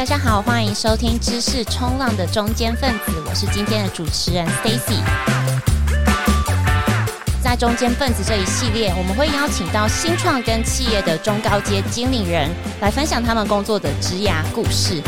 大家好，欢迎收听知识冲浪的中间分子，我是今天的主持人 Stacy。在中间分子这一系列，我们会邀请到新创跟企业的中高阶经理人来分享他们工作的职涯故事。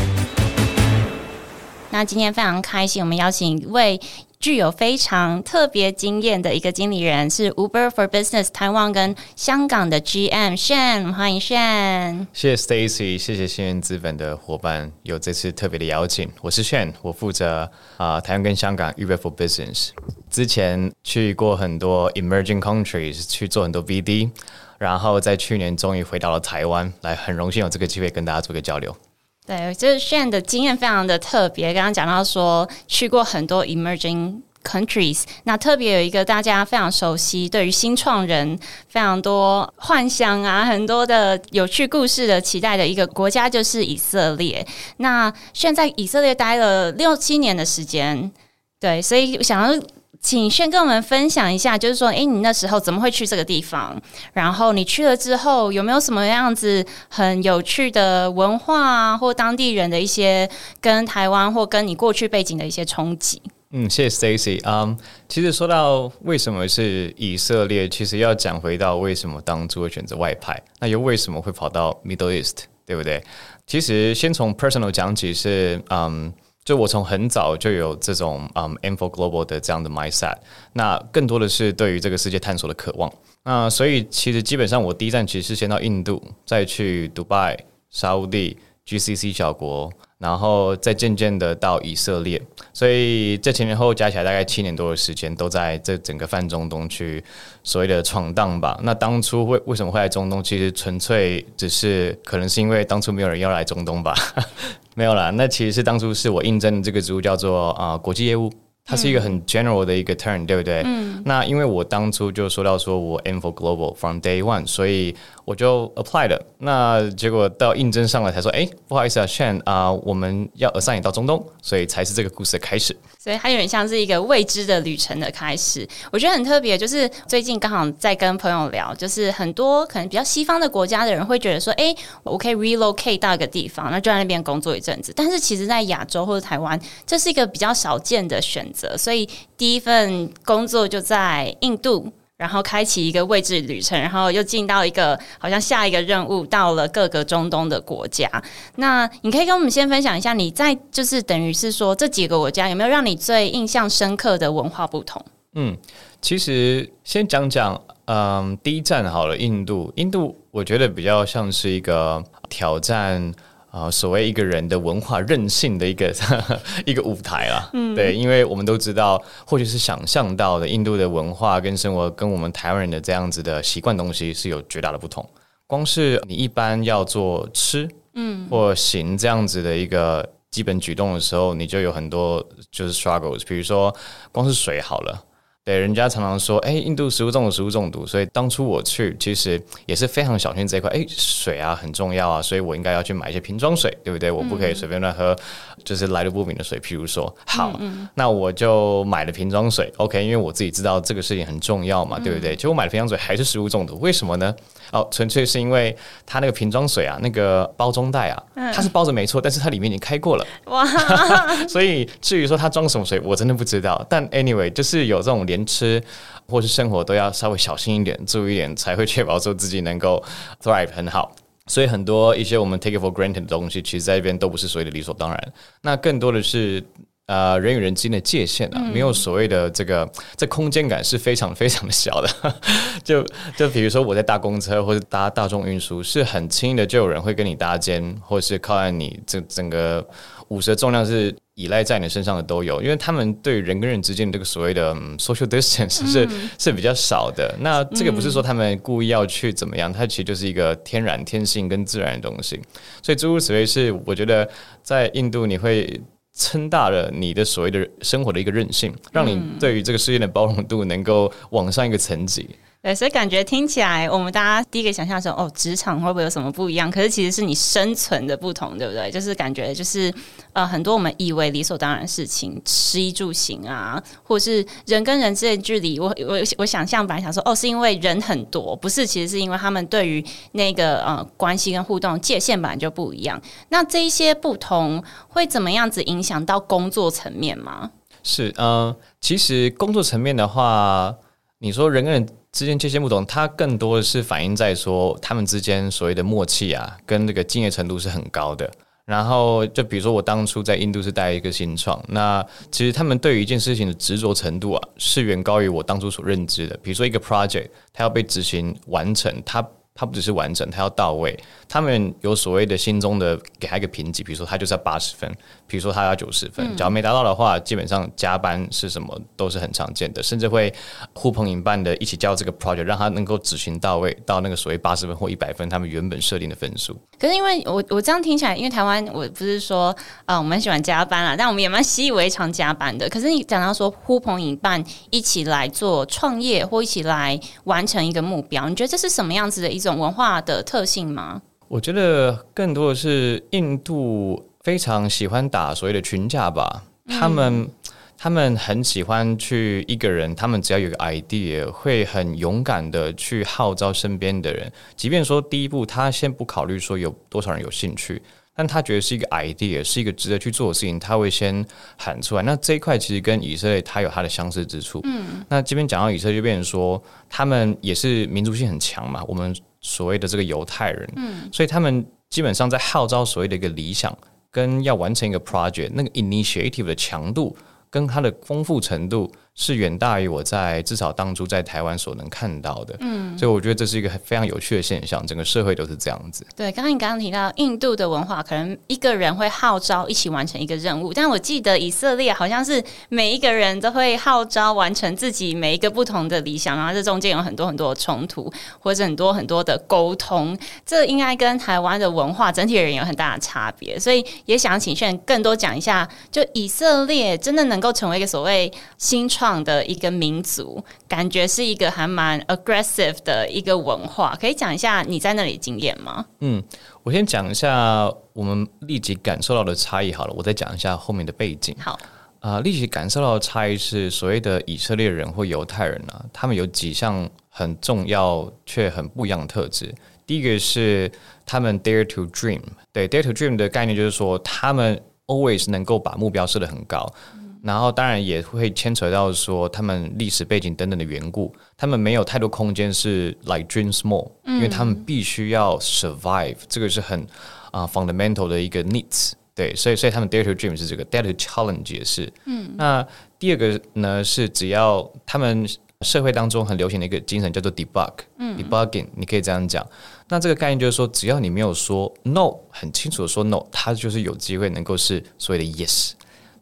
那今天非常开心，我们邀请一位具有非常特别经验的一个经理人，是 Uber for Business 台湾跟香港的 GM Shane，欢迎 Shane。谢谢 Stacy，谢谢信源资本的伙伴有这次特别的邀请。我是 Shan，我负责啊、呃、台湾跟香港 Uber for Business。之前去过很多 Emerging Countries 去做很多 BD，然后在去年终于回到了台湾，来很荣幸有这个机会跟大家做个交流。对，就是炫的经验非常的特别。刚刚讲到说去过很多 emerging countries，那特别有一个大家非常熟悉，对于新创人非常多幻想啊，很多的有趣故事的期待的一个国家就是以色列。那 Shane 在以色列待了六七年的时间，对，所以想要。请先跟我们分享一下，就是说，诶，你那时候怎么会去这个地方？然后你去了之后，有没有什么样子很有趣的文化啊，或当地人的一些跟台湾或跟你过去背景的一些冲击？嗯，谢谢 Stacy。嗯，其实说到为什么是以色列，其实要讲回到为什么当初会选择外派，那又为什么会跑到 Middle East，对不对？其实先从 personal 讲起是，嗯。就我从很早就有这种嗯，Info Global 的这样的 mindset，那更多的是对于这个世界探索的渴望。那所以其实基本上我第一站其实是先到印度，再去迪拜、沙乌地、GCC 小国，然后再渐渐的到以色列。所以这前前后后加起来大概七年多的时间，都在这整个泛中东去所谓的闯荡吧。那当初为为什么会来中东？其实纯粹只是可能是因为当初没有人要来中东吧。没有啦，那其实是当初是我应征的这个职务叫做啊、国际业务，它是一个很 general 的一个 turn，、嗯、对不对？嗯。那因为我当初就说到说我 aim for global from day one，所以我就 apply 了。那结果到应征上来才说，哎，不好意思啊，Shane 啊，我们要 assign 你到中东，所以才是这个故事的开始。所以它有点像是一个未知的旅程的开始，我觉得很特别。就是最近刚好在跟朋友聊，就是很多可能比较西方的国家的人会觉得说，哎，我可以 relocate 到一个地方，那就在那边工作一阵子。但是其实，在亚洲或者台湾，这是一个比较少见的选所以第一份工作就在印度。然后开启一个未知旅程，然后又进到一个好像下一个任务，到了各个中东的国家。那你可以跟我们先分享一下，你在就是等于是说这几个国家有没有让你最印象深刻的文化不同？嗯，其实先讲讲，嗯，第一站好了，印度。印度我觉得比较像是一个挑战。啊，所谓一个人的文化韧性的一个 一个舞台啊，嗯，对，因为我们都知道，或许是想象到的，印度的文化跟生活跟我们台湾人的这样子的习惯东西是有绝大的不同。光是你一般要做吃，嗯，或行这样子的一个基本举动的时候，你就有很多就是 struggles，比如说光是水好了。对，人家常常说，哎，印度食物中毒，食物中毒。所以当初我去，其实也是非常小心这一块。哎，水啊很重要啊，所以我应该要去买一些瓶装水，对不对？我不可以随便乱喝，就是来路不明的水。譬如说，好，那我就买了瓶装水。OK，因为我自己知道这个事情很重要嘛，对不对？结果买了瓶装水还是食物中毒，为什么呢？哦，纯粹是因为它那个瓶装水啊，那个包装袋啊，它是包着没错，但是它里面已经开过了。哇！所以至于说它装什么水，我真的不知道。但 anyway，就是有这种连吃或是生活都要稍微小心一点、注意一点，才会确保说自己能够 thrive 很好。所以很多一些我们 take it for granted 的东西，其实在这边都不是所谓的理所当然。那更多的是。呃，人与人之间的界限啊，没有所谓的这个，这空间感是非常非常的小的。就就比如说我在搭公车或者搭大众运输，是很轻易的就有人会跟你搭肩，或是靠在你，这整个五十的重量是依赖在你身上的都有，因为他们对人跟人之间的这个所谓的 social distance 是是比较少的。那这个不是说他们故意要去怎么样，它其实就是一个天然天性跟自然的东西。所以诸如此类，是我觉得在印度你会。撑大了你的所谓的生活的一个韧性，让你对于这个世界的包容度能够往上一个层级。对，所以感觉听起来，我们大家第一个想象说，哦，职场会不会有什么不一样？可是其实是你生存的不同，对不对？就是感觉就是呃，很多我们以为理所当然的事情，吃衣住行啊，或是人跟人之间的距离，我我我想象本来想说，哦，是因为人很多，不是，其实是因为他们对于那个呃关系跟互动界限本来就不一样。那这一些不同会怎么样子影响到工作层面吗？是，嗯、呃，其实工作层面的话，你说人跟人。之间界限不同，它更多的是反映在说他们之间所谓的默契啊，跟这个敬业程度是很高的。然后就比如说我当初在印度是带一个新创，那其实他们对于一件事情的执着程度啊，是远高于我当初所认知的。比如说一个 project，它要被执行完成，它。它不只是完成，它要到位。他们有所谓的心中的给他一个评级，比如说他就是要八十分，比如说他要九十分。假如没达到的话，基本上加班是什么都是很常见的，甚至会呼朋引伴的一起交这个 project，让他能够执行到位，到那个所谓八十分或一百分，他们原本设定的分数。可是因为我我这样听起来，因为台湾我不是说啊、呃，我们喜欢加班啊，但我们也蛮习以为常加班的。可是你讲到说呼朋引伴一起来做创业，或一起来完成一个目标，你觉得这是什么样子的一？种文化的特性吗？我觉得更多的是印度非常喜欢打所谓的群架吧。嗯、他们他们很喜欢去一个人，他们只要有个 idea，会很勇敢的去号召身边的人。即便说第一步他先不考虑说有多少人有兴趣，但他觉得是一个 idea，是一个值得去做的事情，他会先喊出来。那这一块其实跟以色列它有它的相似之处。嗯，那这边讲到以色列，就变成说他们也是民族性很强嘛。我们所谓的这个犹太人，嗯，所以他们基本上在号召所谓的一个理想，跟要完成一个 project，那个 initiative 的强度跟它的丰富程度。是远大于我在至少当初在台湾所能看到的，嗯，所以我觉得这是一个非常有趣的现象，整个社会都是这样子。对，刚刚你刚刚提到印度的文化，可能一个人会号召一起完成一个任务，但我记得以色列好像是每一个人都会号召完成自己每一个不同的理想，然后这中间有很多很多的冲突，或者很多很多的沟通，这应该跟台湾的文化整体而言有很大的差别，所以也想请炫更多讲一下，就以色列真的能够成为一个所谓新创。创的一个民族，感觉是一个还蛮 aggressive 的一个文化，可以讲一下你在那里经验吗？嗯，我先讲一下我们立即感受到的差异好了，我再讲一下后面的背景。好，啊、呃，立即感受到的差异是所谓的以色列人或犹太人啊，他们有几项很重要却很不一样的特质。第一个是他们 dare to dream，对 dare to dream 的概念就是说，他们 always 能够把目标设得很高。然后当然也会牵扯到说他们历史背景等等的缘故，他们没有太多空间是 like dream small，因为他们必须要 survive，这个是很啊、uh, fundamental 的一个 needs，对，所以所以他们 dare to dream 是这个 dare to challenge 也是。嗯，那第二个呢是只要他们社会当中很流行的一个精神叫做 debug，嗯，debugging 你可以这样讲。那这个概念就是说，只要你没有说 no，很清楚的说 no，它就是有机会能够是所谓的 yes。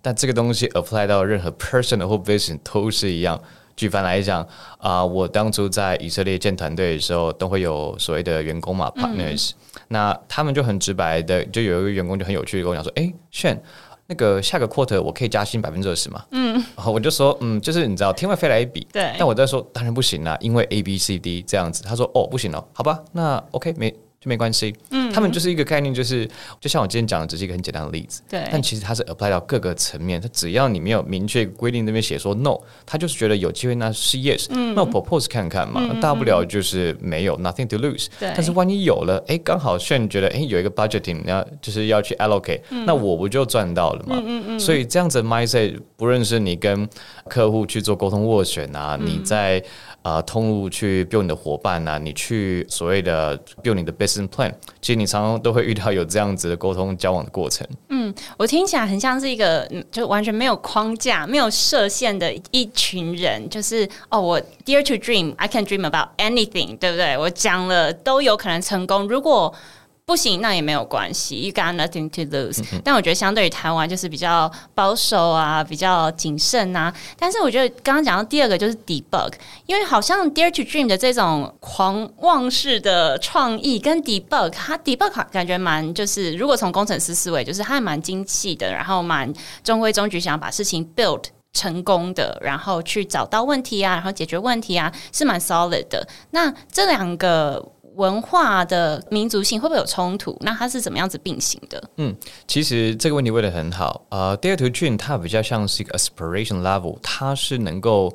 但这个东西 apply 到任何 person 或 business 都是一样。举凡来讲，啊、呃，我当初在以色列建团队的时候，都会有所谓的员工嘛，partners、嗯。那他们就很直白的，就有一个员工就很有趣的跟我讲说：“哎，炫，那个下个 quarter 我可以加薪百分之二十吗？”嗯，然后我就说：“嗯，就是你知道，天外飞来一笔。”对。但我在说，当然不行啦，因为 A、B、C、D 这样子。他说：“哦，不行哦，好吧，那 OK 没。”就没关系，嗯，他们就是一个概念，就是就像我今天讲的，只是一个很简单的例子，对。但其实它是 apply 到各个层面，它只要你没有明确规定那边写说 no，他就是觉得有机会那是 yes，嗯，那我 propose 看看嘛，嗯、大不了就是没有、嗯、nothing to lose，对。但是万一有了，哎，刚好炫觉得哎有一个 budgeting 要就是要去 allocate，、嗯、那我不就赚到了嘛，嗯嗯，嗯。所以这样子 mindset，不论是你跟客户去做沟通斡旋啊，嗯、你在。啊、呃，通路去 build 你的伙伴、啊，你去所谓的 build 你的 business plan，其实你常常都会遇到有这样子的沟通交往的过程。嗯，我听起来很像是一个，就完全没有框架、没有设限的一群人，就是哦，我 dear to dream，I can dream about anything，对不对？我讲了都有可能成功。如果不行，那也没有关系，You got nothing to lose。嗯、但我觉得相对于台湾，就是比较保守啊，比较谨慎啊。但是我觉得刚刚讲到第二个就是 debug，因为好像 Dare to Dream 的这种狂妄式的创意跟 debug，它 debug 感觉蛮就是，如果从工程师思维，就是它还蛮精细的，然后蛮中规中矩，想要把事情 build。成功的，然后去找到问题啊，然后解决问题啊，是蛮 solid 的。那这两个文化的民族性会不会有冲突？那它是怎么样子并行的？嗯，其实这个问题问的很好。呃，Dare to Dream 它比较像是一个 aspiration level，它是能够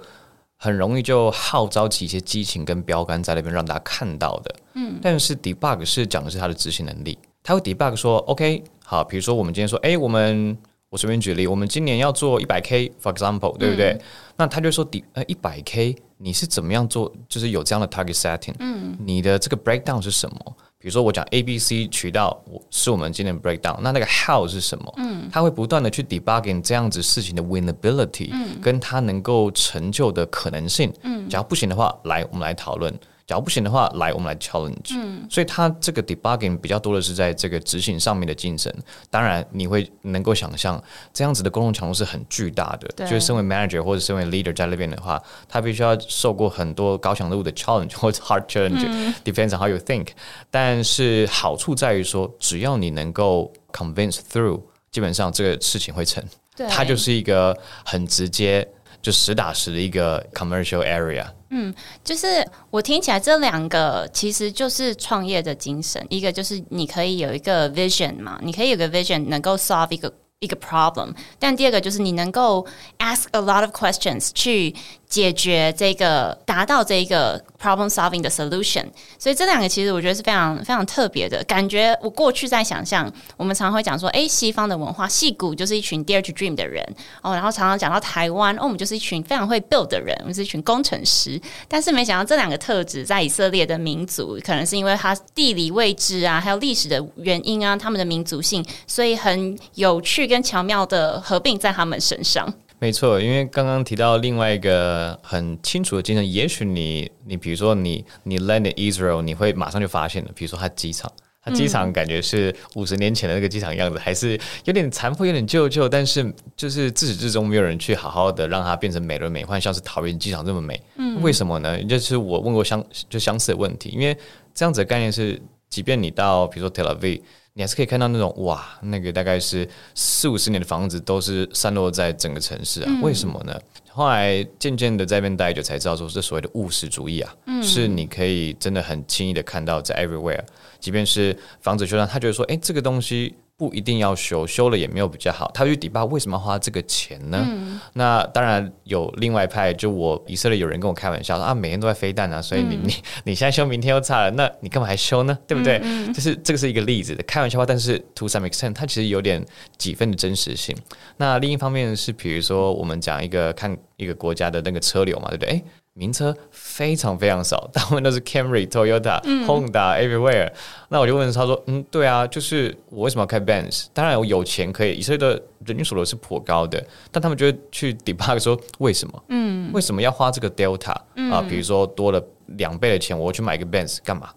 很容易就号召起一些激情跟标杆在那边让大家看到的。嗯，但是 debug 是讲的是它的执行能力，它会 debug 说 OK，好，比如说我们今天说，哎，我们。我随便举例，我们今年要做一百 K，for example，对不对？嗯、那他就说，底呃一百 K，你是怎么样做？就是有这样的 target setting，嗯，你的这个 breakdown 是什么？比如说我讲 A、B、C 渠道，是我们今年 breakdown，那那个 how 是什么？嗯，他会不断的去 debugging 这样子事情的 winnability，嗯，跟他能够成就的可能性，嗯，假如不行的话，来我们来讨论。假如不行的话，来我们来 challenge。嗯，所以它这个 debugging 比较多的是在这个执行上面的精神。当然，你会能够想象这样子的沟通强度是很巨大的。对，就是身为 manager 或者身为 leader 在那边的话，他必须要受过很多高强度的 challenge 或者 hard challenge。嗯。Depends on how you think。但是好处在于说，只要你能够 convince through，基本上这个事情会成。对，它就是一个很直接。就实打实的一个 commercial area。嗯，就是我听起来这两个其实就是创业的精神，一个就是你可以有一个 vision 嘛，你可以有个 vision 能够 solve 一个一个 problem，但第二个就是你能够 ask a lot of questions 去。解决这个，达到这个 problem solving 的 solution，所以这两个其实我觉得是非常非常特别的感觉。我过去在想象，我们常常会讲说，哎，西方的文化，戏骨就是一群 dare to dream 的人哦，然后常常讲到台湾，哦，我们就是一群非常会 build 的人，我们是一群工程师。但是没想到这两个特质在以色列的民族，可能是因为它地理位置啊，还有历史的原因啊，他们的民族性，所以很有趣跟巧妙的合并在他们身上。没错，因为刚刚提到另外一个很清楚的精神，也许你你比如说你你 land in Israel，你会马上就发现了，比如说它机场，它机场感觉是五十年前的那个机场样子，嗯、还是有点残破、有点旧旧，但是就是自始至终没有人去好好的让它变成美轮美奂，像是桃园机场这么美。嗯，为什么呢？就是我问过相就相似的问题，因为这样子的概念是，即便你到比如说 Tel Aviv。你还是可以看到那种哇，那个大概是四五十年的房子都是散落在整个城市啊，嗯、为什么呢？后来渐渐的在那边待久才知道，说这所谓的务实主义啊，嗯、是你可以真的很轻易的看到在 everywhere，即便是房子修缮，他觉得说，哎，这个东西。不一定要修，修了也没有比较好。他去迪拜为什么要花这个钱呢？嗯、那当然有另外一派，就我以色列有人跟我开玩笑说啊，每天都在飞弹啊，所以你、嗯、你你现在修，明天又差了，那你干嘛还修呢？对不对？就是这个是一个例子的开玩笑话，但是 to some extent 它其实有点几分的真实性。那另一方面是，比如说我们讲一个看一个国家的那个车流嘛，对不对？诶名车非常非常少，大部分都是 Camry、Toyota、嗯、Honda everywhere。那我就问他说：“嗯，对啊，就是我为什么要开 Benz？当然我有钱可以，以色列的人均所得是颇高的，但他们就会去 debug 说为什么？嗯，为什么要花这个 Delta、嗯、啊？比如说多了两倍的钱，我去买一个 Benz 干嘛？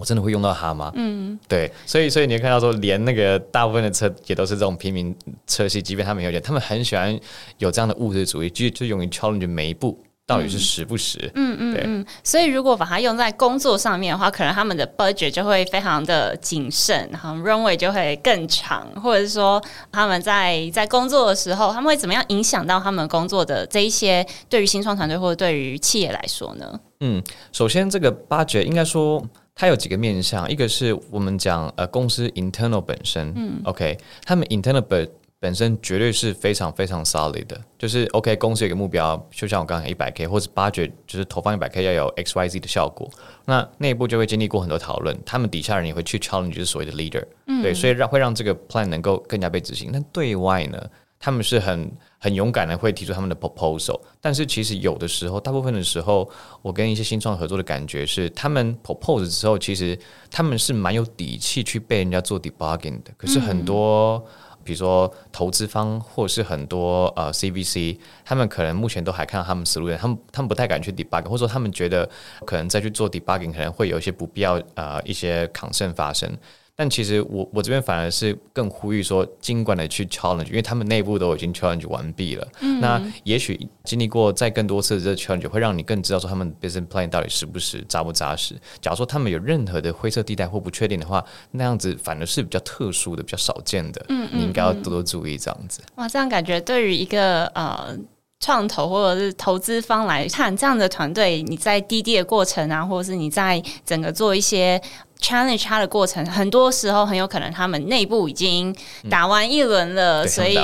我真的会用到它吗？嗯，对，所以所以你会看到说，连那个大部分的车也都是这种平民车系，即便他们有钱，他们很喜欢有这样的物质主义，就就勇于 challenge 每一步。”到底是实不实？嗯嗯对嗯，所以如果把它用在工作上面的话，可能他们的 budget 就会非常的谨慎，然后 runway 就会更长，或者是说他们在在工作的时候，他们会怎么样影响到他们工作的这一些对于新创团队或者对于企业来说呢？嗯，首先这个 budget 应该说它有几个面向，一个是我们讲呃公司 internal 本身，嗯，OK，他们 internal 本。身绝对是非常非常 solid 的，就是 OK，公司有个目标，就像我刚才一百 K 或者 budget，就是投放一百 K 要有 X Y Z 的效果，那内部就会经历过很多讨论，他们底下人也会去 challenge，就是所谓的 leader，嗯，对，所以让会让这个 plan 能够更加被执行。那对外呢，他们是很很勇敢的，会提出他们的 proposal，但是其实有的时候，大部分的时候，我跟一些新创合作的感觉是，他们 propose 之后，其实他们是蛮有底气去被人家做 debugging 的，可是很多。嗯比如说投资方或是很多呃 CVC，他们可能目前都还看到他们思路，他们他们不太敢去 debug，或者说他们觉得可能再去做 debugging 可能会有一些不必要呃一些 concern 发生。但其实我我这边反而是更呼吁说，尽管的去 challenge，因为他们内部都已经 challenge 完毕了。嗯、那也许经历过再更多次的这个 challenge，会让你更知道说他们 business plan 到底实不实、扎不扎实。假如说他们有任何的灰色地带或不确定的话，那样子反而是比较特殊的、比较少见的。嗯，嗯，嗯，你应该要多多注意这样子。哇，这样感觉对于一个呃。创投或者是投资方来看这样的团队，你在滴滴的过程啊，或者是你在整个做一些 challenge 他的过程，很多时候很有可能他们内部已经打完一轮了，嗯、所以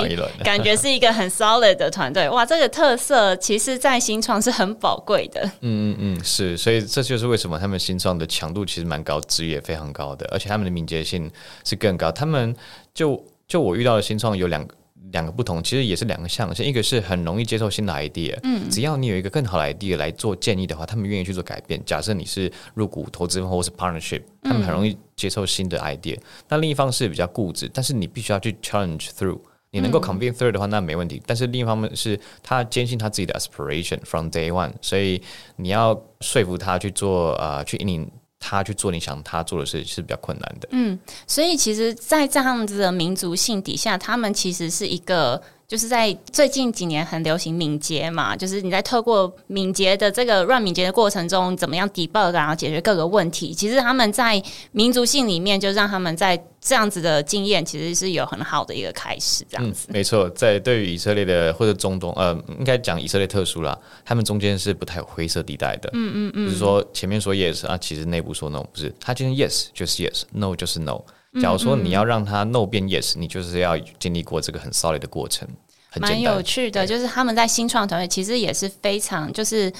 感觉是一个很 solid 的团队。哇，这个特色其实，在新创是很宝贵的。嗯嗯嗯，是，所以这就是为什么他们新创的强度其实蛮高，值也非常高的，而且他们的敏捷性是更高。他们就就我遇到的新创有两个。两个不同，其实也是两个象限。一个是很容易接受新的 idea，嗯，只要你有一个更好的 idea 来做建议的话，他们愿意去做改变。假设你是入股投资或是 partnership，他们很容易接受新的 idea。嗯、那另一方是比较固执，但是你必须要去 challenge through。你能够 convince through 的话，那没问题。嗯、但是另一方面是他坚信他自己的 aspiration from day one，所以你要说服他去做啊、呃，去引领。他去做你想他做的事是比较困难的。嗯，所以其实，在这样子的民族性底下，他们其实是一个。就是在最近几年很流行敏捷嘛，就是你在透过敏捷的这个 run 敏捷的过程中，怎么样 debug 然后解决各个问题。其实他们在民族性里面，就让他们在这样子的经验，其实是有很好的一个开始。这样子，嗯、没错，在对于以色列的或者中东，呃，应该讲以色列特殊啦，他们中间是不太有灰色地带的。嗯嗯嗯，就是说前面说 yes 啊，其实内部说 no，不是，他今天 yes 就是 yes，no 就是 no。假如说你要让他 no 变 yes，你就是要经历过这个很 solid 的过程，蛮有趣的，就是他们在新创团队其实也是非常就是。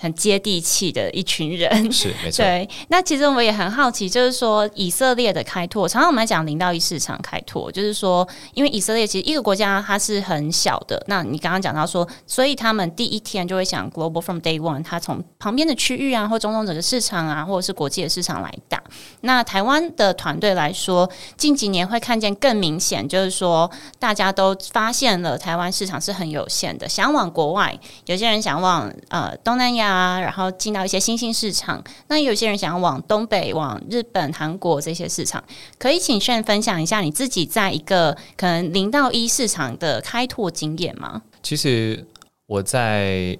很接地气的一群人，是没错。对，那其实我也很好奇，就是说以色列的开拓，常常我们来讲零到一市场开拓，就是说，因为以色列其实一个国家它是很小的。那你刚刚讲到说，所以他们第一天就会想 global from day one，他从旁边的区域啊，或中东整个市场啊，或者是国际的市场来打。那台湾的团队来说，近几年会看见更明显，就是说大家都发现了台湾市场是很有限的，想往国外，有些人想往呃东南亚。啊，然后进到一些新兴市场，那有些人想要往东北、往日本、韩国这些市场，可以请 Shane 分享一下你自己在一个可能零到一市场的开拓经验吗？其实我在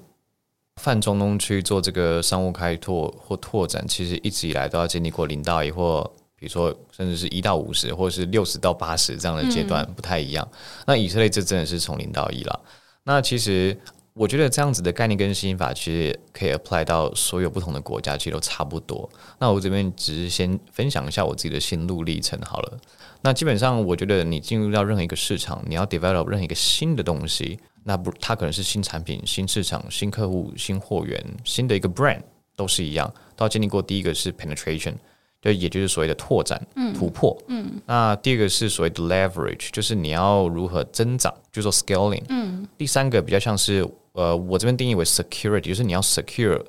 泛中东区做这个商务开拓或拓展，其实一直以来都要经历过零到一，或 比如说甚至是一到五十，或者是六十到八十这样的阶段，不太一样。嗯、那以色列这真的是从零到一了。那其实。我觉得这样子的概念跟心法，其实可以 apply 到所有不同的国家，其实都差不多。那我这边只是先分享一下我自己的心路历程好了。那基本上，我觉得你进入到任何一个市场，你要 develop 任何一个新的东西，那不，它可能是新产品、新市场、新客户、新货源、新的一个 brand，都是一样，都要经历过第一个是 penetration。对，也就是所谓的拓展、嗯、突破。嗯，那第二个是所谓的 leverage，就是你要如何增长，就是说 scaling。嗯，第三个比较像是呃，我这边定义为 security，就是你要 secure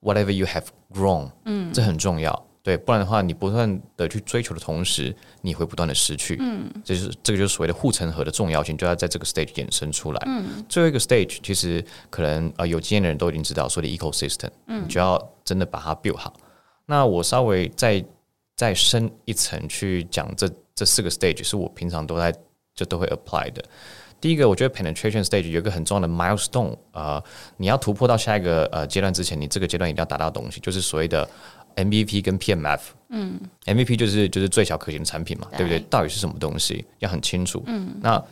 whatever you have grown。嗯，这很重要。对，不然的话，你不断的去追求的同时，你会不断的失去。嗯，这就是这个就是所谓的护城河的重要性，就要在这个 stage 衍生出来。嗯，最后一个 stage 其实可能呃有经验的人都已经知道，所谓的 ecosystem，嗯，你就要真的把它 build 好。那我稍微再再深一层去讲这这四个 stage 是我平常都在就都会 apply 的。第一个，我觉得 penetration stage 有一个很重要的 milestone 啊、呃，你要突破到下一个呃阶段之前，你这个阶段一定要达到的东西，就是所谓的 MVP 跟 PMF。嗯，MVP 就是就是最小可行的产品嘛，对，对不对？到底是什么东西要很清楚。嗯，那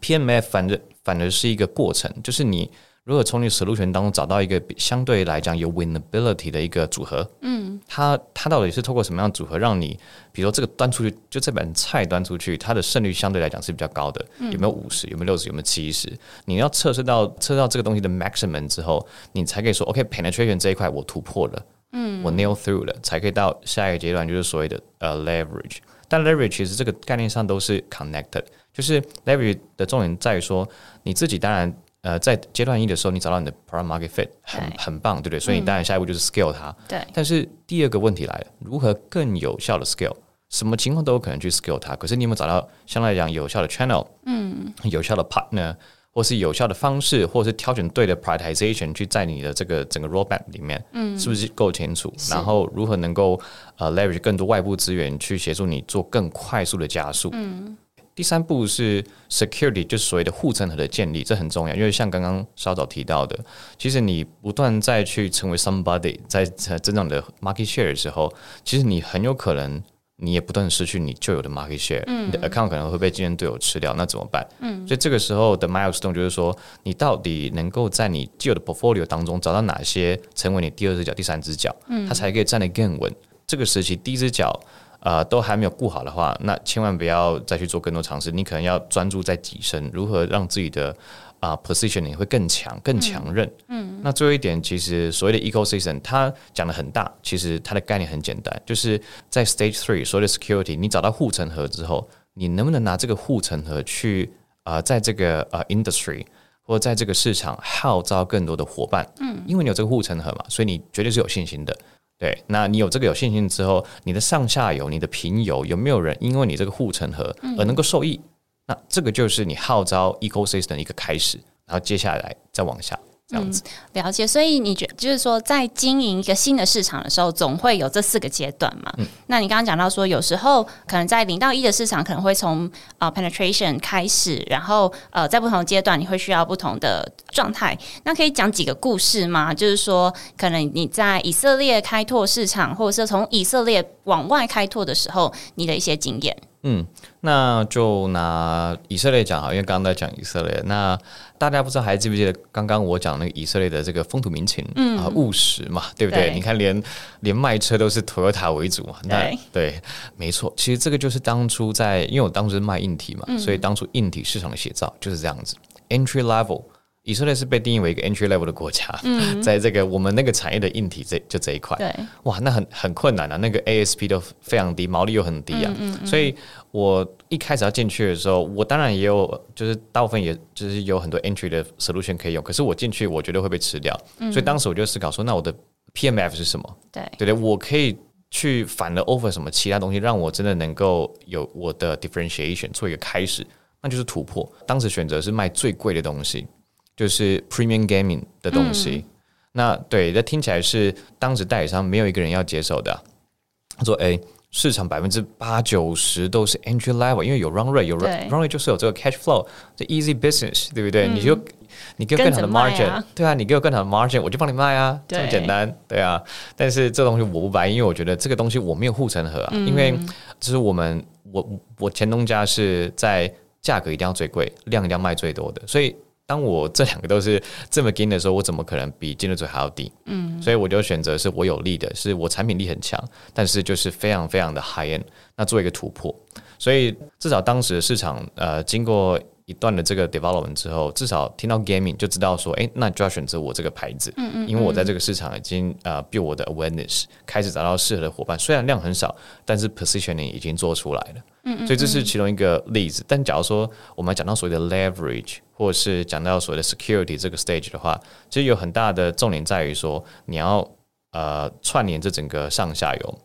PMF 反正反而是一个过程，就是你。如果从你 solution 当中找到一个相对来讲有 winnability 的一个组合，嗯，它它到底是透过什么样的组合让你，比如说这个端出去，就这盘菜端出去，它的胜率相对来讲是比较高的，有没有五十，有没有六十，有没有七十？你要测试到测试到这个东西的 maximum 之后，你才可以说 OK penetration 这一块我突破了，嗯，我 nail through 了，才可以到下一个阶段，就是所谓的呃 leverage。但 leverage 其实这个概念上都是 connected，就是 leverage 的重点在于说你自己当然。呃，在阶段一的时候，你找到你的 product market fit 很很棒，对不对？所以你当然下一步就是 scale 它。对。但是第二个问题来了，如何更有效的 scale？什么情况都有可能去 scale 它。可是你有没有找到相对来讲有效的 channel？嗯。有效的 partner，或是有效的方式，或是挑选对的 prioritization 去在你的这个整个 roadmap 里面，嗯，是不是够清楚？然后如何能够呃 leverage 更多外部资源去协助你做更快速的加速？嗯。第三步是 security，就是所谓的护城河的建立，这很重要，因为像刚刚稍早提到的，其实你不断再去成为 somebody，在增长的 market share 的时候，其实你很有可能你也不断失去你旧有的 market share，嗯，你的 account 可能会被竞争对手吃掉，那怎么办？嗯，所以这个时候的 milestone 就是说，你到底能够在你既有的 portfolio 当中找到哪些成为你第二只脚、第三只脚，嗯，它才可以站得更稳。这个时期第一只脚，呃，都还没有顾好的话，那千万不要再去做更多尝试，你可能要专注在己身，如何让自己的。啊 position 会更强、更强韧。嗯，那最后一点，其实所谓的 ecosystem，它讲的很大，其实它的概念很简单，就是在 stage three 所谓的 security，你找到护城河之后，你能不能拿这个护城河去啊、在这个呃 industry 或者在这个市场号召更多的伙伴？嗯，因为你有这个护城河嘛，所以你绝对是有信心的。对，那你有这个有信心之后，你的上下游、你的平游有没有人因为你这个护城河而能够受益？那这个就是你号召 ecosystem 的一个开始，然后接下来再往下这样子。嗯，了解。所以你觉就是说，在经营一个新的市场的时候，总会有这四个阶段嘛？嗯。那你刚刚讲到说，有时候可能在零到一的市场，可能会从呃 penetration 开始，然后呃在不同阶段，你会需要不同的状态。那可以讲几个故事吗？就是说，可能你在以色列开拓市场，或者是从以色列往外开拓的时候，你的一些经验。嗯，那就拿以色列讲哈，因为刚刚在讲以色列。那大家不知道还记不记得刚刚我讲那个以色列的这个风土民情，嗯啊务实嘛，对不对？对，你看连连卖车都是 Toyota 为主嘛，那对，对，没错。其实这个就是当初在，因为我当时卖硬体嘛，嗯、所以当初硬体市场的写照就是这样子，entry level。以色列是被定义为一个 entry level 的国家，嗯、在这个我们那个产业的硬体这就这一块，对，哇，那很很困难啊，那个 ASP 都非常低，毛利又很低啊，嗯嗯嗯、所以我一开始要进去的时候，我当然也有，就是大部分也就是有很多 entry 的 solution 可以用，可是我进去我绝对会被吃掉，嗯、所以当时我就思考说，那我的 PMF 是什么？对，对对，我可以去反了 offer 什么其他东西，让我真的能够有我的 differentiation 做一个开始，那就是突破。当时选择是卖最贵的东西。就是 premium gaming 的东西，嗯、那对，那听起来是当时代理商没有一个人要接手的、啊。他说：“哎，市场百分之八九十都是 entry level，因为有 run rate，有 run run rate 就是有这个 cash flow，这 easy business，对不对？嗯、你就你给我更好的 margin，、啊、对啊，你给我更好的 margin，我就帮你卖啊，这么简单，对啊。但是这东西我不白，因为我觉得这个东西我没有护城河啊，嗯、因为就是我们我我前东家是在价格一定要最贵，量一定要卖最多的，所以。当我这两个都是这么跟的时候，我怎么可能比竞争者还要低？嗯，所以我就选择是我有利的，是我产品力很强，但是就是非常非常的 high end，那做一个突破。所以至少当时的市场，呃，经过一段的这个 development 之后，至少听到 gaming 就知道说，哎，那就要选择我这个牌子，嗯嗯，因为我在这个市场已经呃 build 我的 awareness，开始找到适合的伙伴，虽然量很少，但是 positioning 已经做出来了。嗯，嗯，嗯，所以这是其中一个例子。但假如说我们讲到所谓的 leverage，或者是讲到所谓的 security 这个 stage 的话，其实有很大的重点在于说，你要呃串联这整个上下游。啊、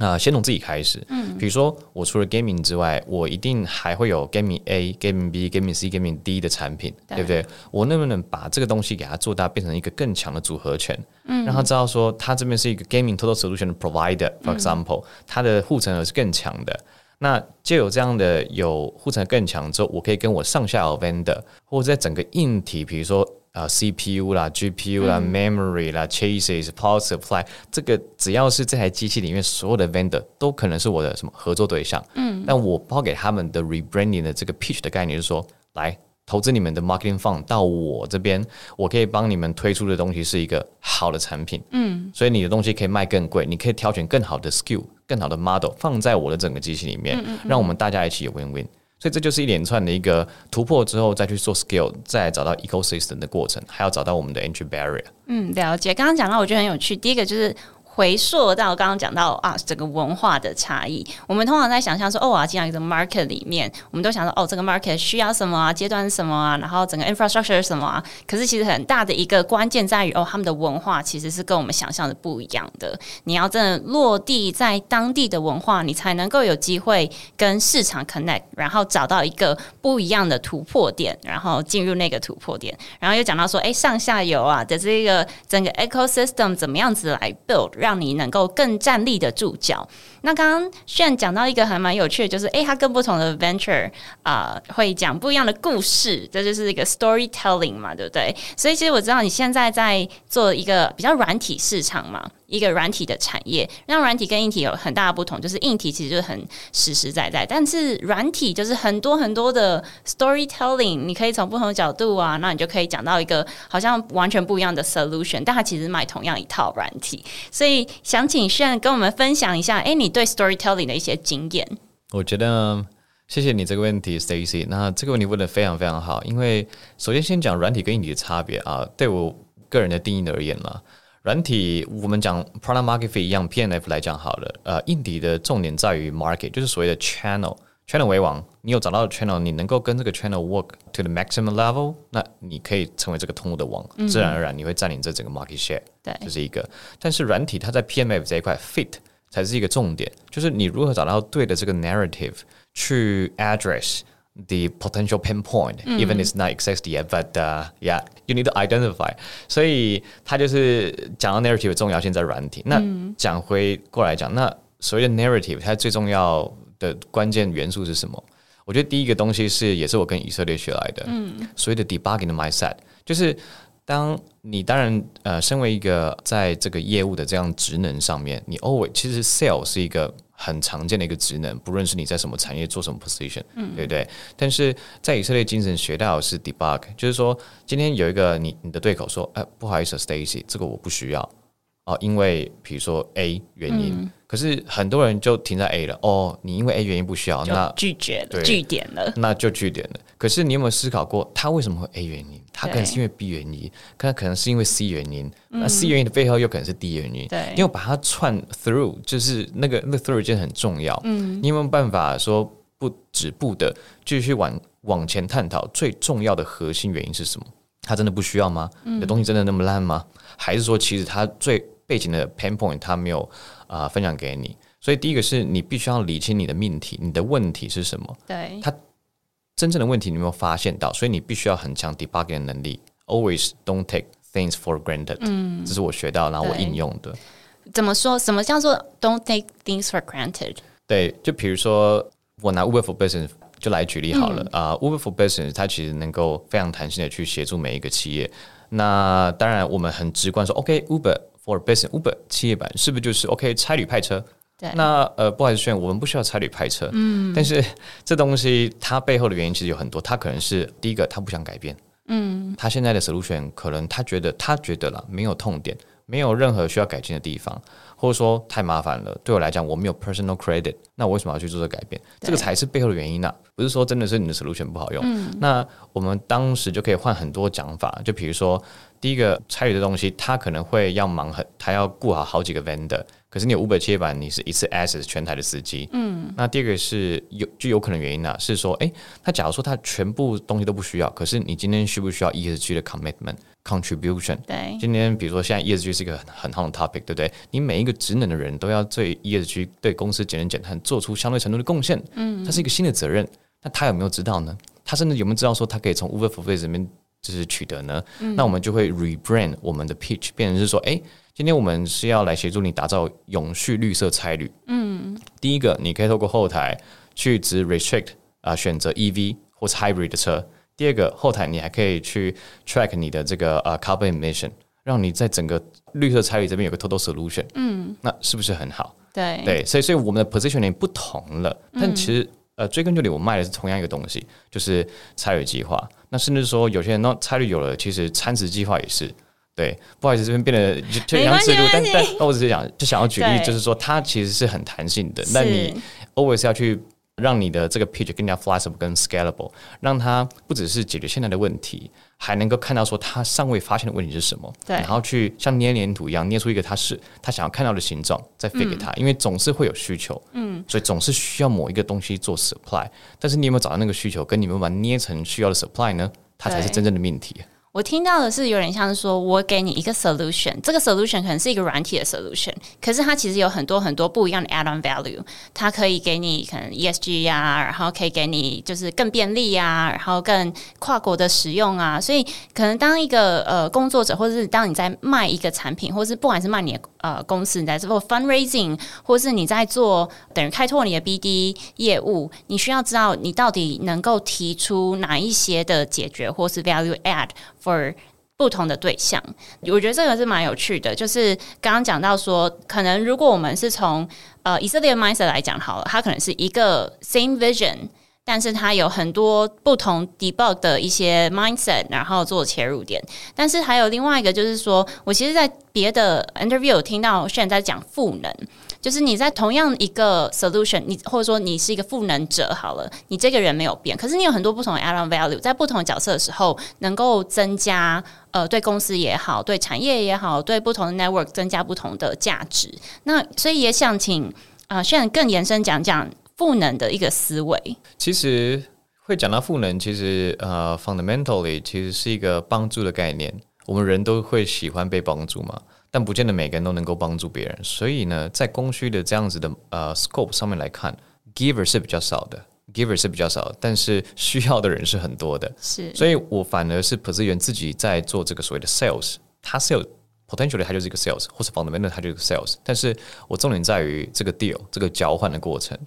呃，先从自己开始。嗯，比如说我除了 gaming 之外，我一定还会有 gaming A、gaming B、gaming C、gaming D 的产品，对，对不对？我能不能把这个东西给它做大，变成一个更强的组合拳？嗯，让他知道说，他这边是一个 gaming total solution 的 provider，for example，它的护城河是更强的。那就有这样的有护城更强之后，我可以跟我上下游 vendor，或者在整个硬体，比如说啊、呃、CPU 啦、GPU 啦、嗯、memory 啦、chassis、power supply，这个只要是这台机器里面所有的 vendor 都可能是我的什么合作对象。嗯，那我抛给他们的 rebranding 的这个 pitch 的概念就是说，来投资你们的 marketing fund 到我这边，我可以帮你们推出的东西是一个好的产品。嗯，所以你的东西可以卖更贵，你可以挑选更好的 skill。更好的 model 放在我的整个机器里面，嗯嗯嗯，让我们大家一起有 win win，所以这就是一连串的一个突破之后，再去做 scale，再找到 ecosystem 的过程，还要找到我们的 entry barrier。嗯，了解。刚刚讲到，我觉得很有趣。第一个就是。回溯到刚刚讲到啊，整个文化的差异，我们通常在想象说，哦，我要进到一个 market 里面，我们都想说，哦，这个 market 需要什么啊，阶段什么啊，然后整个 infrastructure 是什么啊？可是其实很大的一个关键在于，哦，他们的文化其实是跟我们想象的不一样的。你要真的落地在当地的文化，你才能够有机会跟市场 connect，然后找到一个不一样的突破点，然后进入那个突破点。然后又讲到说，哎，上下游啊的这个整个 ecosystem 怎么样子来 build。让你能够更站立的住脚。那刚刚炫讲到一个还蛮有趣的，就是诶，他跟不同的 venture 啊、会讲不一样的故事，这就是一个 storytelling 嘛，对不对？所以其实我知道你现在在做一个比较软体市场嘛。一个软体的产业，让软体跟硬体有很大的不同，就是硬体其实就是很实实在在，但是软体就是很多很多的 storytelling，你可以从不同的角度啊，那你就可以讲到一个好像完全不一样的 solution，但它其实卖同样一套软体，所以想请炫跟我们分享一下，哎，你对 storytelling 的一些经验。我觉得谢谢你这个问题，Stacy。那这个问题问得非常非常好，因为首先先讲软体跟硬体的差别啊，对我个人的定义而言呢。软体我们讲 product market fit 一样 PNF 来讲好了。呃，硬体的重点在于 market，就是所谓的 channel，channel 为王。你有找到的 channel，你能够跟这个 channel work to the maximum level，那你可以成为这个通路的王，嗯、自然而然你会占领这整个 market share。对，这是一个。但是软体它在 PMF 这一块 fit 才是一个重点，就是你如何找到对的这个 narrative 去 address。The potential pain point, even it's not exists yet, but yeah, you need to identify. 所以它就是讲到 narrative 的重要性在软体。那讲回过来讲，那所谓的 narrative，它最重要的关键元素是什么？我觉得第一个东西是，也是我跟以色列学来的，所谓的 debugging 的 mindset，就是当你当然呃，身为一个在这个业务的这样职能上面，你 always 其实 sales 是一个。很常见的一个职能，不论是你在什么产业做什么 position，嗯，对不对？但是在以色列精神学到的是 debug，就是说今天有一个你你的对口说，哎，不好意思，Stacy，这个我不需要。哦，因为比如说 A 原因，嗯、可是很多人就停在 A 了。哦，你因为 A 原因不需要，那拒绝了，拒点了，那就拒点了。可是你有没有思考过，他为什么会 A 原因？他可能是因为 B 原因，可能可能是因为 C 原因。嗯、那 C 原因的背后又可能是 D 原因。对，因为把它串 through，就是那个那个 through 件很重要。嗯，你有没有办法说不止步的继续往往前探讨最重要的核心原因是什么？他真的不需要吗？你的东西真的那么烂吗？还是说其实他最背景的 pain point 他没有啊、呃、分享给你，所以第一个是你必须要理清你的命题，你的问题是什么？对，他真正的问题你有没有发现到？所以你必须要很强 debugging 的能力，always don't take things for granted。嗯，这是我学到，然后我应用的。怎么说？什么叫做 don't take things for granted？对，就比如说我拿 Uber for Business 就来举例好了啊、嗯 uh,，Uber for Business 它其实能够非常弹性的去协助每一个企业。那当然我们很直观说，OK，Uber。For business Uber 企业版是不是就是 OK 差旅派车？对，那呃不好意思，我们不需要差旅派车。嗯，但是这东西它背后的原因其实有很多，它可能是第一个，他不想改变。嗯，他现在的 solution 可能他觉得他觉得了没有痛点，没有任何需要改进的地方，或者说太麻烦了。对我来讲，我没有 personal credit，那我为什么要去做这改变？这个才是背后的原因呢、啊？不是说真的是你的 solution 不好用。嗯，那我们当时就可以换很多讲法，就比如说。第一个参与的东西，他可能会要忙很，他要顾好好几个 vendor。可是你有 Uber 企业版，你是一次 access 全台的司机。嗯。那第二个是有就有可能原因呢、啊，是说，哎，他假如说他全部东西都不需要，可是你今天需不需要 ESG 的 commitment contribution？对。今天比如说现在 ESG 是一个很很好的 topic，对不对？你每一个职能的人都要对 ESG 对公司节能减碳做出相对程度的贡献。嗯。它是一个新的责任，那他有没有知道呢？他甚至有没有知道说他可以从 Uber for Business 里面？就是取得呢，嗯、那我们就会 rebrand 我们的 pitch，变成是说，哎、欸，今天我们是要来协助你打造永续绿色差旅。嗯，第一个，你可以透过后台去只 restrict 啊、呃，选择 EV 或是 hybrid 的车。第二个，后台你还可以去 track 你的这个呃 carbon emission，让你在整个绿色差旅这边有个 total solution。嗯，那是不是很好？对对，所以所以我们的 positioning 不同了，但其实。呃，追根究底，我卖的是同样一个东西，就是差旅计划。那甚至说，有些人那差旅有了，其实餐食计划也是。对，不好意思，这边变得就就像制度，但但那我只是想就想要举例，就是说它其实是很弹性的。那你 always 要去。让你的这个 pitch 更加 flexible、跟 scalable，让它不只是解决现在的问题，还能够看到说它尚未发现的问题是什么，对，然后去像捏黏土一样捏出一个它是他想要看到的形状，再 fit 给他，嗯、因为总是会有需求，嗯，所以总是需要某一个东西做 supply，但是你有没有找到那个需求，跟你有没有把它捏成需要的 supply 呢？它才是真正的命题。我听到的是有点像是说，我给你一个 solution，这个 solution 可能是一个软体的 solution，可是它其实有很多很多不一样的 add-on value，它可以给你可能 ESG、啊，然后可以给你就是更便利、啊，然后更跨国的使用啊，所以可能当一个呃工作者，或者是当你在卖一个产品，或是不管是卖你的呃公司，你在做 fundraising，或是你在做等于开拓你的 BD 业务，你需要知道你到底能够提出哪一些的解决或是 value add for 不同的对象。我觉得这个是蛮有趣的，就是刚刚讲到说，可能如果我们是从呃以色列 mindset 来讲好了，它可能是一个 same vision。但是它有很多不同 debug 的一些 mindset，然后做切入点。但是还有另外一个，就是说我其实，在别的 interview 有听到现在在讲赋能，就是你在同样一个 solution，你或者说你是一个赋能者好了，你这个人没有变，可是你有很多不同的 add on value，在不同的角色的时候，能够增加呃对公司也好，对产业也好，对不同的 network 增加不同的价值。那所以也想请啊，现、在更延伸讲讲。赋能的一个思维，其实会讲到赋能，其实呃，fundamentally 其实是一个帮助的概念。我们人都会喜欢被帮助嘛，但不见得每个人都能够帮助别人。所以呢，在供需的这样子的呃 scope 上面来看，giver 是比较少的，giver 是比较少，但是需要的人是很多的。是，所以我反而是 position 自己在做这个所谓的 sales，他 sales potentially 它就是一个 sales，或是 fundamental 它就是一个 sales，但是我重点在于这个 deal 这个交换的过程。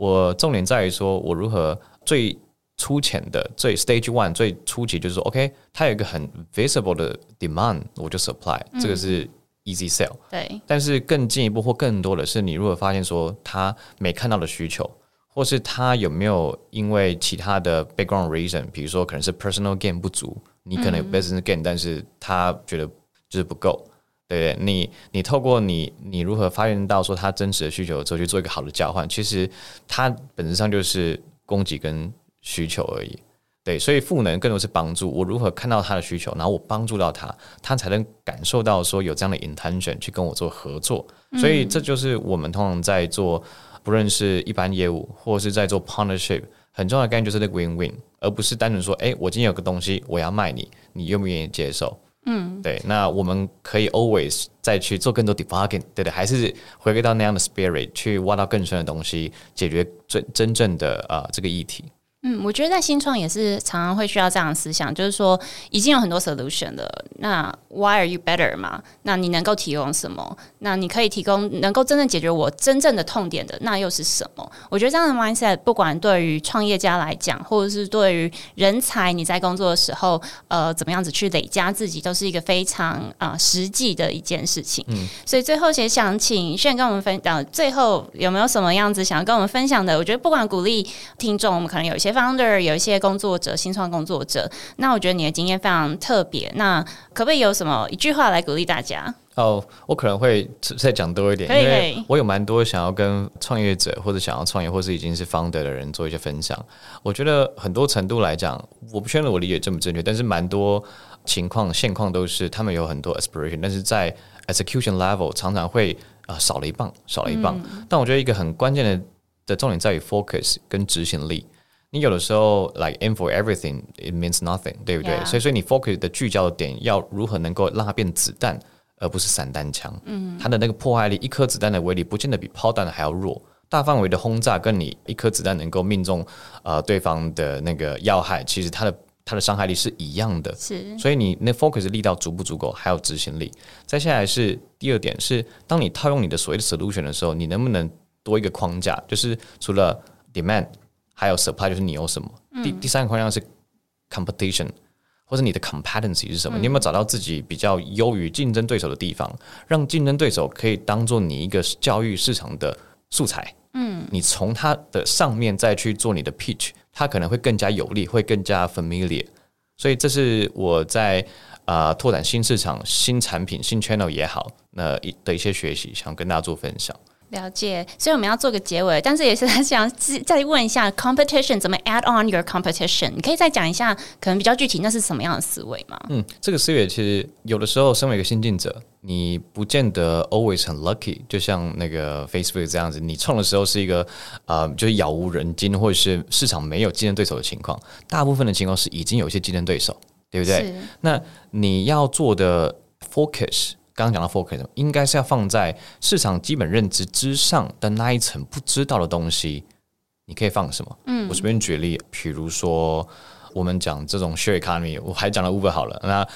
我重点在于说，我如何最粗浅的、最 stage one 最初级，就是说，OK，它有一个很 visible 的 demand，我就 supply，这个是 easy sell。对。但是更进一步或更多的是，你如果发现说他没看到的需求，或是他有没有因为其他的 background reason，比如说可能是 personal gain 不足，你可能有 business gain，但是他觉得就是不够。对，你你透过你你如何发现到说他真实的需求之后去做一个好的交换，其实它本质上就是供给跟需求而已。对，所以赋能更多是帮助。我如何看到他的需求，然后我帮助到他，他才能感受到说有这样的 intention 去跟我做合作。所以这就是我们通常在做，不论是一般业务或者是在做 partnership，很重要的概念就是那个 win win，而不是单纯说，哎，我今天有个东西我要卖你，你愿不愿意接受？嗯，对，那我们可以 always 再去做更多 debugging，对的，还是回归到那样的 spirit 去挖到更深的东西，解决真真正的啊、这个议题。嗯，我觉得在新创也是常常会需要这样的思想，就是说已经有很多 solution 了，那 why are you better 嘛？那你能够提供什么？那你可以提供能够真正解决我真正的痛点的，那又是什么？我觉得这样的 mindset 不管对于创业家来讲，或者是对于人才，你在工作的时候，呃，怎么样子去累加自己，都是一个非常啊、呃、实际的一件事情。嗯，所以最后也想请炫跟我们分享，最后有没有什么样子想要跟我们分享的？我觉得不管鼓励听众，我们可能有一些。Founder 有一些工作者，新创工作者，那我觉得你的经验非常特别。那可不可以有什么一句话来鼓励大家？哦，我可能会再讲多一点，因为我有蛮多想要跟创业者或者想要创业或是已经是 Founder 的人做一些分享。我觉得很多程度来讲，我不确定我理解正不正确，但是蛮多情况现况都是他们有很多 aspiration，但是在 execution level 常常会啊、呃、少了一棒，少了一棒。嗯、但我觉得一个很关键的的重点在于 focus 跟执行力。你有的时候，like aim for everything, it means nothing，对不对.所以，所以你 focus 的聚焦的点要如何能够让它变子弹，而不是散弹枪。嗯，它的那个破坏力，一颗子弹的威力不见得比炮弹的还要弱。大范围的轰炸跟你一颗子弹能够命中呃对方的那个要害，其实它的它的伤害力是一样的。是，所以你那 focus 力道足不足够，还有执行力。再下来是第二点是，当你套用你的所谓的 solution 的时候，你能不能多一个框架，就是除了 demand。还有 supply 就是你有什么？嗯、第第三个框架是 competition，或者你的 competency 是什么？嗯、你有没有找到自己比较优于竞争对手的地方，让竞争对手可以当做你一个教育市场的素材？嗯，你从它的上面再去做你的 pitch，它可能会更加有利，会更加 familiar。所以这是我在啊、呃、拓展新市场、新产品、新 channel 也好，那一的一些学习，想跟大家做分享。了解，所以我们要做个结尾，但是也是很想再问一下，competition 怎么 add on your competition？你可以再讲一下，可能比较具体，那是什么样的思维吗？嗯，这个思维其实有的时候，身为一个新进者，你不见得 always 很 lucky，就像那个 Facebook 这样子，你创的时候是一个呃，就是杳无人机，或者是市场没有竞争对手的情况，大部分的情况是已经有一些竞争对手，对不对？那你要做的 focus。刚刚讲到 focus，应该是要放在市场基本认知之上的那一层不知道的东西，你可以放什么？嗯，我随便举例，比如说我们讲这种 share economy，我还讲了 Uber 好了。那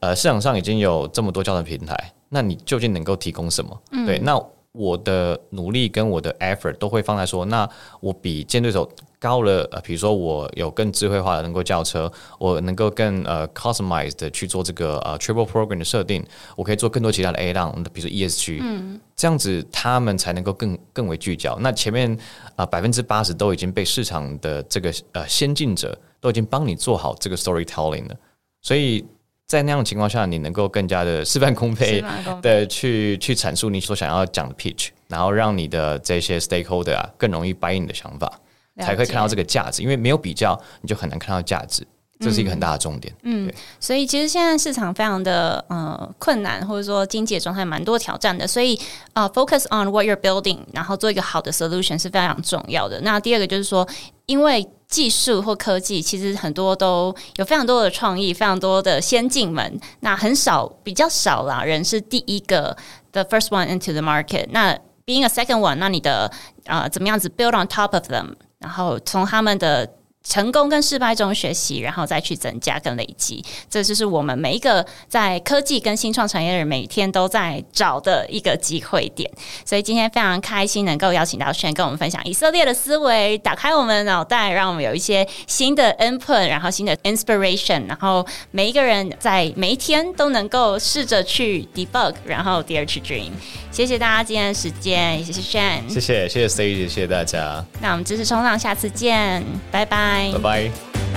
呃，市场上已经有这么多交通平台，那你究竟能够提供什么？嗯、对，那我的努力跟我的 effort 都会放在说，那我比竞争对手高了。呃，比如说我有更智慧化的能够叫车，我能够更呃 customized 的去做这个呃 triple program 的设定，我可以做更多其他的 A 浪，比如说 ESG，嗯，这样子他们才能够更更为聚焦。那前面啊百分之八十都已经被市场的这个呃先进者都已经帮你做好这个 storytelling 了，所以。在那样的情况下，你能够更加的 事半功倍的去去阐述你所想要讲的 pitch，然后让你的这些 stakeholder 啊更容易 buy 你的想法，才会看到这个价值。因为没有比较，你就很难看到价值，这是一个很大的重点。嗯，对所以其实现在市场非常的呃困难，或者说经济状态蛮多挑战的，所以呃 focus on what you're building，然后做一个好的 solution 是非常重要的。那第二个就是说，因为技术或科技其实很多都有非常多的创意，非常多的先进门。那很少比较少啦，人是第一个 the first one into the market。那 being a second one，那你的啊、呃、怎么样子 build on top of them，然后从他们的。成功跟失败中学习，然后再去增加跟累积，这就是我们每一个在科技跟新创产业的人每天都在找的一个机会点。所以今天非常开心能够邀请到轩跟我们分享以色列的思维，打开我们的脑袋，让我们有一些新的 input，然后新的 inspiration，然后每一个人在每一天都能够试着去 debug，然后 dare to dream。谢谢大家今天的时间，谢谢 Shane，谢谢谢谢 Sage，谢谢大家。那我们知识冲浪，下次见，拜拜。拜拜。